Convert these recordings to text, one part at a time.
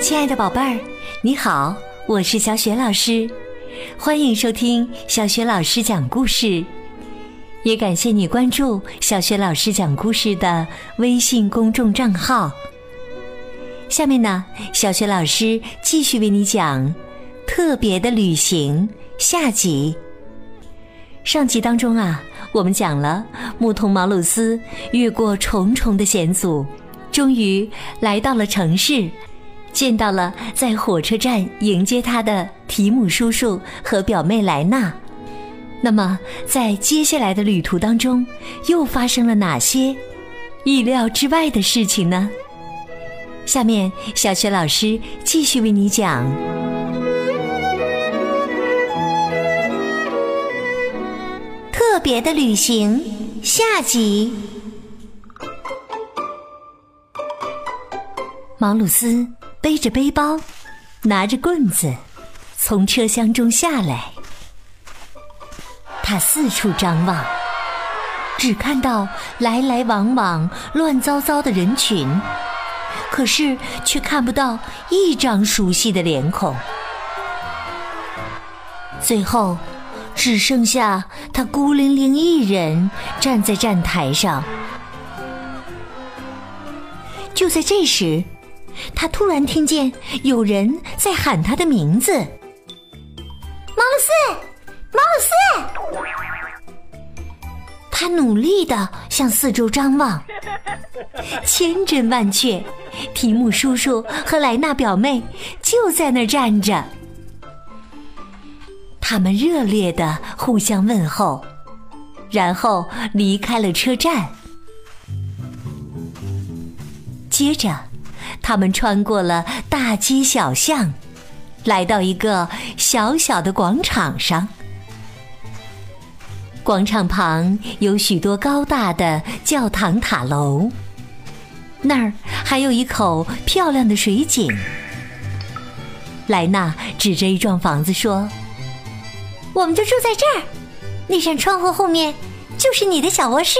亲爱的宝贝儿，你好，我是小雪老师，欢迎收听小雪老师讲故事，也感谢你关注小雪老师讲故事的微信公众账号。下面呢，小雪老师继续为你讲《特别的旅行》下集。上集当中啊，我们讲了牧童毛鲁斯越过重重的险阻，终于来到了城市，见到了在火车站迎接他的提姆叔叔和表妹莱娜。那么，在接下来的旅途当中，又发生了哪些意料之外的事情呢？下面，小雪老师继续为你讲。别的旅行下集。毛鲁斯背着背包，拿着棍子，从车厢中下来。他四处张望，只看到来来往往、乱糟糟的人群，可是却看不到一张熟悉的脸孔。最后。只剩下他孤零零一人站在站台上。就在这时，他突然听见有人在喊他的名字：“毛鲁斯，毛鲁斯！”他努力的向四周张望，千真万确，提姆叔叔和莱娜表妹就在那儿站着。他们热烈的互相问候，然后离开了车站。接着，他们穿过了大街小巷，来到一个小小的广场上。广场旁有许多高大的教堂塔楼，那儿还有一口漂亮的水井。莱娜指着一幢房子说。我们就住在这儿，那扇窗户后面就是你的小卧室。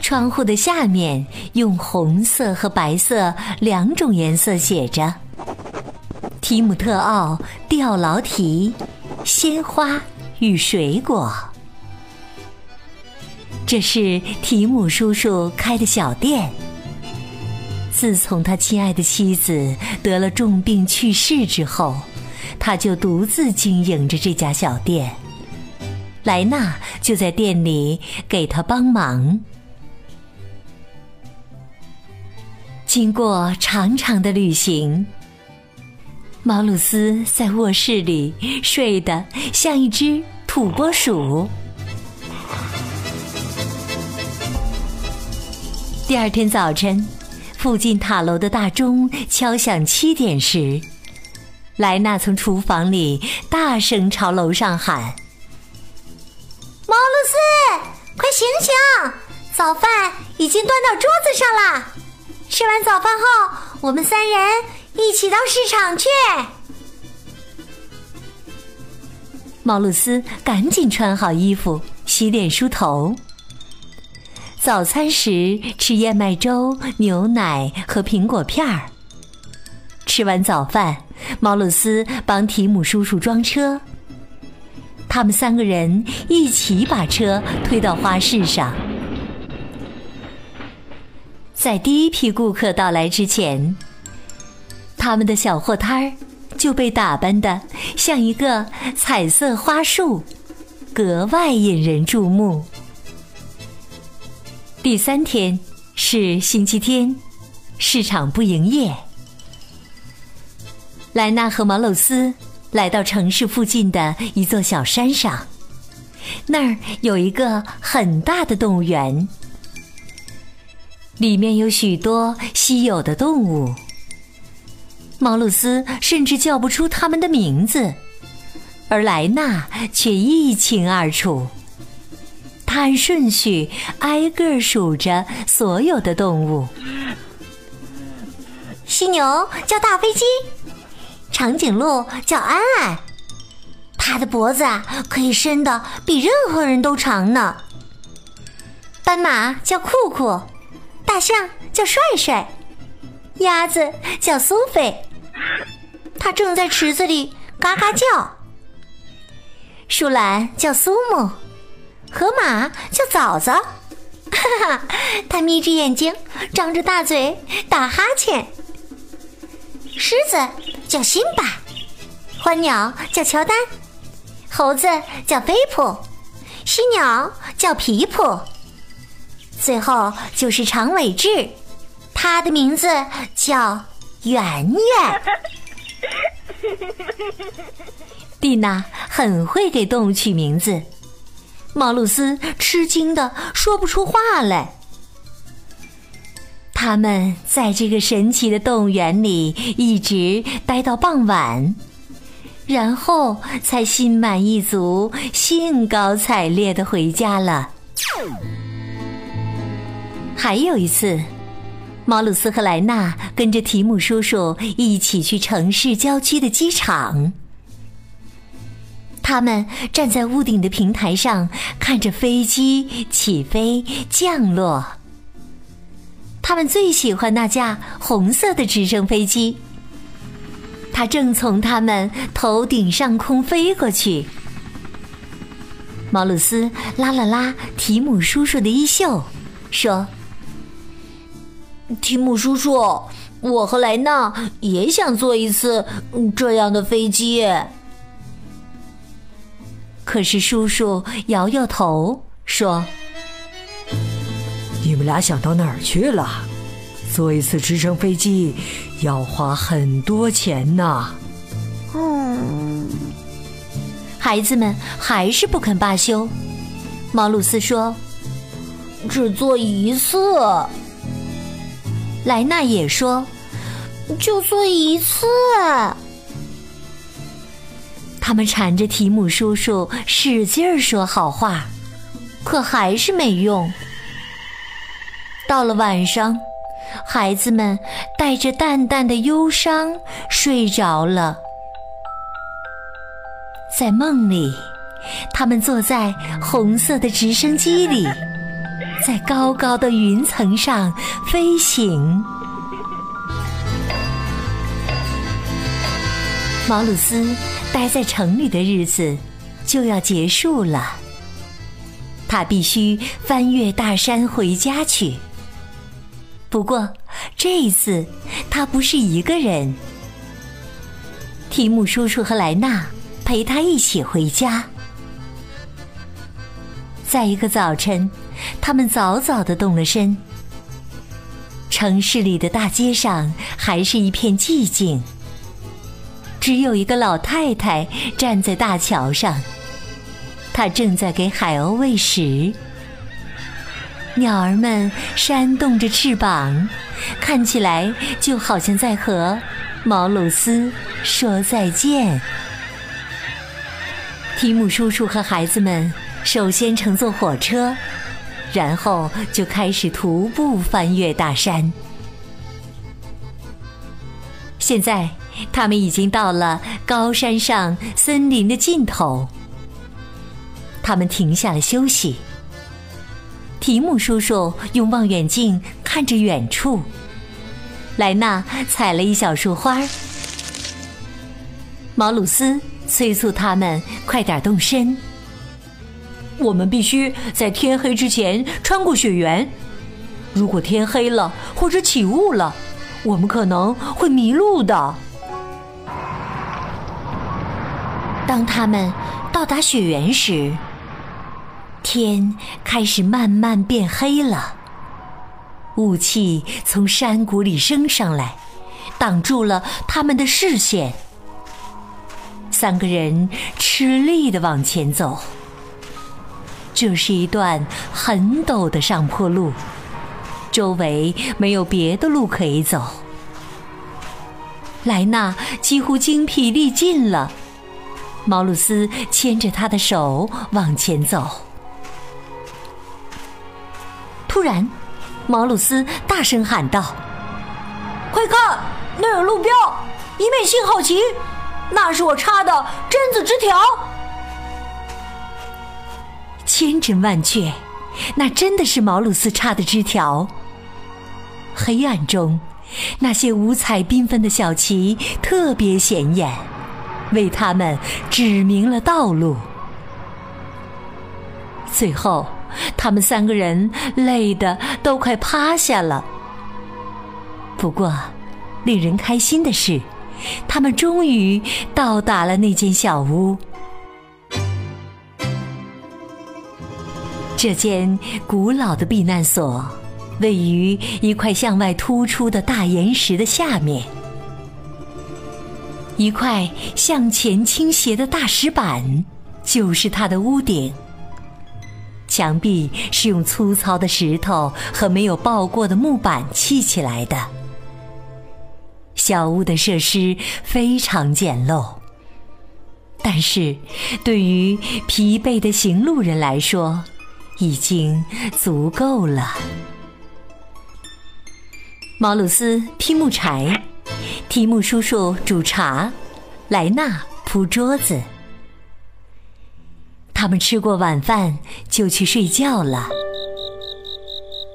窗户的下面用红色和白色两种颜色写着“提姆特奥吊劳提鲜花与水果”。这是提姆叔叔开的小店。自从他亲爱的妻子得了重病去世之后。他就独自经营着这家小店，莱娜就在店里给他帮忙。经过长长的旅行，毛鲁斯在卧室里睡得像一只土拨鼠。第二天早晨，附近塔楼的大钟敲响七点时。莱娜从厨房里大声朝楼上喊：“毛露丝，快醒醒！早饭已经端到桌子上了。吃完早饭后，我们三人一起到市场去。”毛露丝赶紧穿好衣服，洗脸梳头。早餐时吃燕麦粥、牛奶和苹果片儿。吃完早饭。毛鲁斯帮提姆叔叔装车，他们三个人一起把车推到花市上。在第一批顾客到来之前，他们的小货摊儿就被打扮的像一个彩色花束，格外引人注目。第三天是星期天，市场不营业。莱纳和毛鲁斯来到城市附近的一座小山上，那儿有一个很大的动物园，里面有许多稀有的动物。毛鲁斯甚至叫不出它们的名字，而莱纳却一清二楚。他按顺序挨个数着所有的动物：犀牛叫大飞机。长颈鹿叫安安，它的脖子啊可以伸的比任何人都长呢。斑马叫酷酷，大象叫帅帅，鸭子叫苏菲，它正在池子里嘎嘎叫。树懒叫苏木，河马叫枣子，哈哈，它眯着眼睛，张着大嘴打哈欠。狮子叫辛巴，花鸟叫乔丹，猴子叫飞普，犀鸟叫皮普，最后就是长尾雉，它的名字叫圆圆。蒂娜很会给动物取名字，毛鲁斯吃惊的说不出话来。他们在这个神奇的动物园里一直待到傍晚，然后才心满意足、兴高采烈的回家了。还有一次，毛鲁斯和莱纳跟着提姆叔叔一起去城市郊区的机场。他们站在屋顶的平台上，看着飞机起飞、降落。他们最喜欢那架红色的直升飞机，它正从他们头顶上空飞过去。毛鲁斯拉了拉提姆叔叔的衣袖，说：“提姆叔叔，我和莱纳也想坐一次这样的飞机。”可是叔叔摇摇头说：“你们俩想到哪儿去了？坐一次直升飞机要花很多钱呢。”嗯，孩子们还是不肯罢休。毛鲁斯说：“只坐一次。”莱纳也说：“就坐一次。”他们缠着提姆叔叔使劲儿说好话，可还是没用。到了晚上，孩子们带着淡淡的忧伤睡着了。在梦里，他们坐在红色的直升机里，在高高的云层上飞行。毛鲁斯。待在城里的日子就要结束了，他必须翻越大山回家去。不过这一次他不是一个人，提姆叔叔和莱纳陪他一起回家。在一个早晨，他们早早的动了身。城市里的大街上还是一片寂静。只有一个老太太站在大桥上，她正在给海鸥喂食。鸟儿们扇动着翅膀，看起来就好像在和毛鲁斯说再见。提姆叔叔和孩子们首先乘坐火车，然后就开始徒步翻越大山。现在。他们已经到了高山上森林的尽头。他们停下了休息。提姆叔叔用望远镜看着远处。莱纳采了一小束花。毛鲁斯催促他们快点动身。我们必须在天黑之前穿过雪原。如果天黑了或者起雾了，我们可能会迷路的。当他们到达雪原时，天开始慢慢变黑了。雾气从山谷里升上来，挡住了他们的视线。三个人吃力的往前走。这是一段很陡的上坡路，周围没有别的路可以走。莱纳几乎精疲力尽了。毛鲁斯牵着他的手往前走。突然，毛鲁斯大声喊道：“快看，那有路标，一面信号旗，那是我插的榛子枝条。”千真万确，那真的是毛鲁斯插的枝条。黑暗中，那些五彩缤纷的小旗特别显眼，为他们指明了道路。最后，他们三个人累得都快趴下了。不过，令人开心的是，他们终于到达了那间小屋。这间古老的避难所位于一块向外突出的大岩石的下面，一块向前倾斜的大石板就是它的屋顶。墙壁是用粗糙的石头和没有爆过的木板砌起来的。小屋的设施非常简陋，但是对于疲惫的行路人来说，已经足够了。毛鲁斯劈木柴，提姆叔叔煮茶，莱纳铺桌子。他们吃过晚饭就去睡觉了。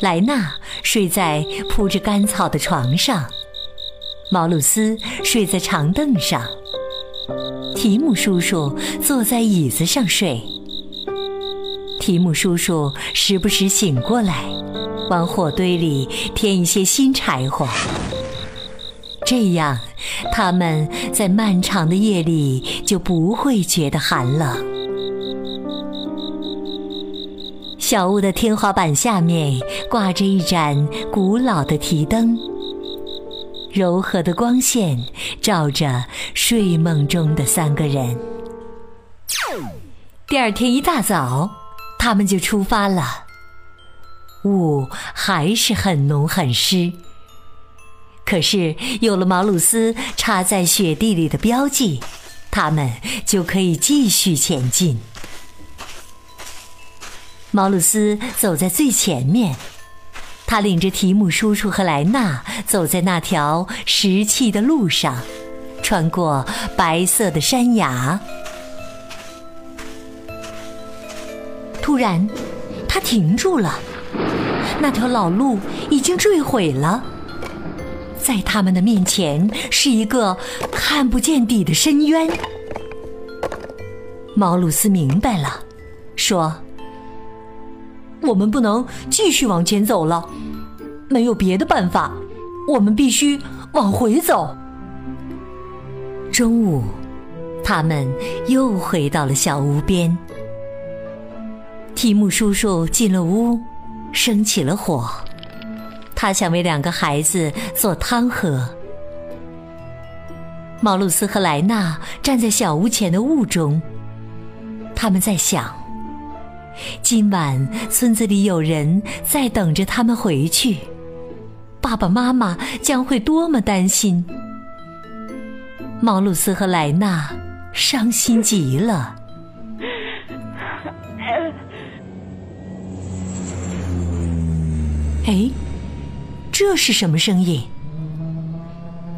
莱纳睡在铺着干草的床上，毛鲁斯睡在长凳上，提姆叔叔坐在椅子上睡。提姆叔叔时不时醒过来，往火堆里添一些新柴火。这样，他们在漫长的夜里就不会觉得寒冷。小屋的天花板下面挂着一盏古老的提灯，柔和的光线照着睡梦中的三个人。第二天一大早。他们就出发了。雾还是很浓很湿，可是有了毛鲁斯插在雪地里的标记，他们就可以继续前进。毛鲁斯走在最前面，他领着提姆叔叔和莱纳走在那条石砌的路上，穿过白色的山崖。突然，他停住了。那条老路已经坠毁了，在他们的面前是一个看不见底的深渊。毛鲁斯明白了，说：“我们不能继续往前走了，没有别的办法，我们必须往回走。”中午，他们又回到了小屋边。提姆叔叔进了屋，生起了火。他想为两个孩子做汤喝。毛鲁斯和莱纳站在小屋前的雾中，他们在想：今晚村子里有人在等着他们回去，爸爸妈妈将会多么担心。毛鲁斯和莱纳伤心极了。哎，这是什么声音？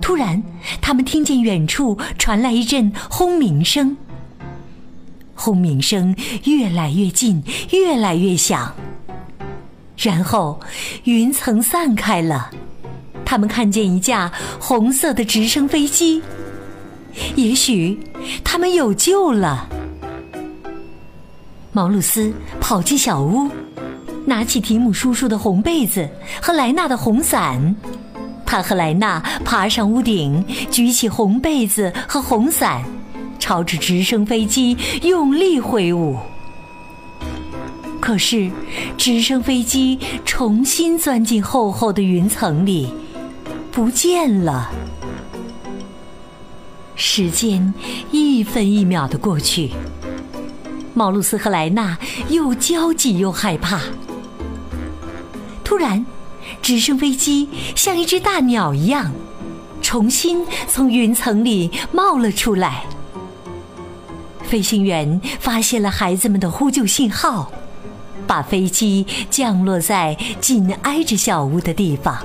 突然，他们听见远处传来一阵轰鸣声。轰鸣声越来越近，越来越响。然后，云层散开了，他们看见一架红色的直升飞机。也许，他们有救了。毛鲁斯跑进小屋。拿起提姆叔叔的红被子和莱纳的红伞，他和莱纳爬上屋顶，举起红被子和红伞，朝着直升飞机用力挥舞。可是，直升飞机重新钻进厚厚的云层里，不见了。时间一分一秒的过去，毛鲁斯和莱纳又焦急又害怕。突然，直升飞机像一只大鸟一样，重新从云层里冒了出来。飞行员发现了孩子们的呼救信号，把飞机降落在紧挨着小屋的地方。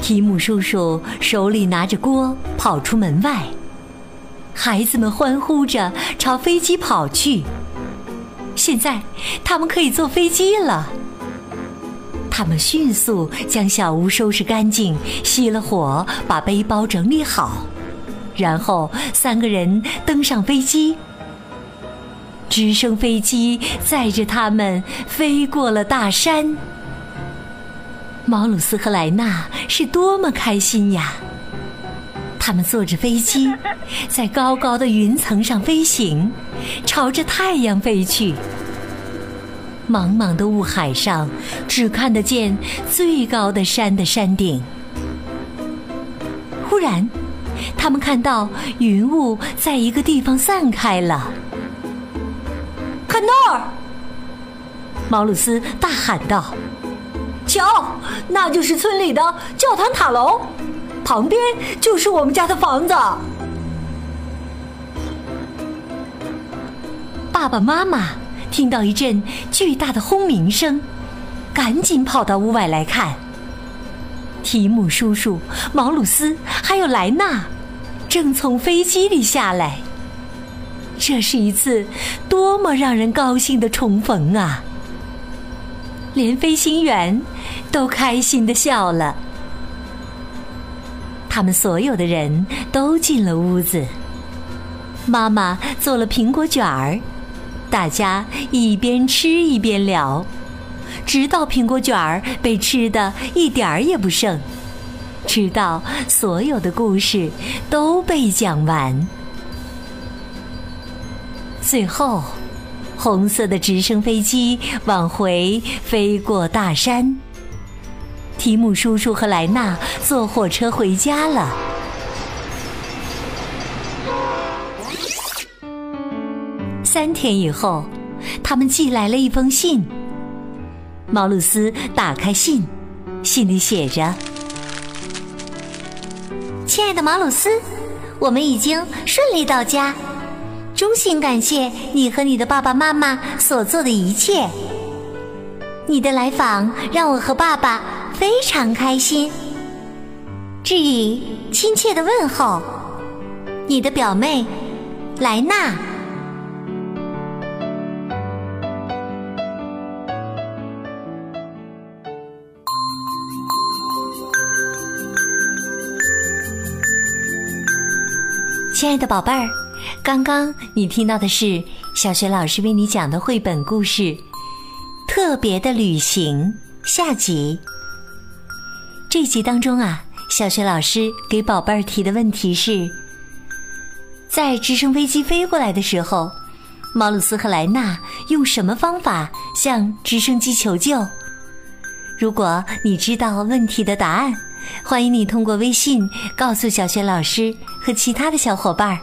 提姆叔叔手里拿着锅跑出门外，孩子们欢呼着朝飞机跑去。现在他们可以坐飞机了。他们迅速将小屋收拾干净，熄了火，把背包整理好，然后三个人登上飞机。直升飞机载着他们飞过了大山。毛鲁斯和莱纳是多么开心呀！他们坐着飞机，在高高的云层上飞行，朝着太阳飞去。茫茫的雾海上，只看得见最高的山的山顶。忽然，他们看到云雾在一个地方散开了。看那儿！毛鲁斯大喊道：“瞧，那就是村里的教堂塔楼。”旁边就是我们家的房子。爸爸妈妈听到一阵巨大的轰鸣声，赶紧跑到屋外来看。提姆叔叔、毛鲁斯还有莱纳正从飞机里下来。这是一次多么让人高兴的重逢啊！连飞行员都开心的笑了。他们所有的人都进了屋子。妈妈做了苹果卷儿，大家一边吃一边聊，直到苹果卷儿被吃的一点儿也不剩，直到所有的故事都被讲完。最后，红色的直升飞机往回飞过大山。提姆叔叔和莱纳坐火车回家了。三天以后，他们寄来了一封信。毛鲁斯打开信，信里写着：“亲爱的毛鲁斯，我们已经顺利到家，衷心感谢你和你的爸爸妈妈所做的一切。你的来访让我和爸爸。”非常开心，致以亲切的问候，你的表妹莱娜。亲爱的宝贝儿，刚刚你听到的是小学老师为你讲的绘本故事《特别的旅行》下集。这集当中啊，小学老师给宝贝儿提的问题是：在直升飞机飞过来的时候，毛鲁斯和莱纳用什么方法向直升机求救？如果你知道问题的答案，欢迎你通过微信告诉小学老师和其他的小伙伴儿。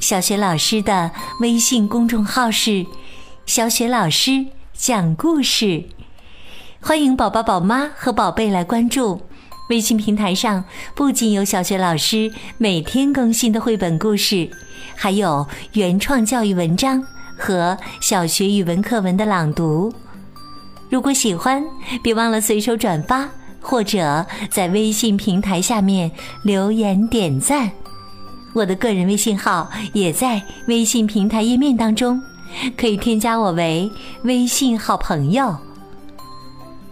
小学老师的微信公众号是“小雪老师讲故事”。欢迎宝宝、宝妈和宝贝来关注微信平台上，不仅有小学老师每天更新的绘本故事，还有原创教育文章和小学语文课文的朗读。如果喜欢，别忘了随手转发，或者在微信平台下面留言点赞。我的个人微信号也在微信平台页面当中，可以添加我为微信好朋友。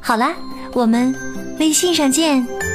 好啦，我们微信上见。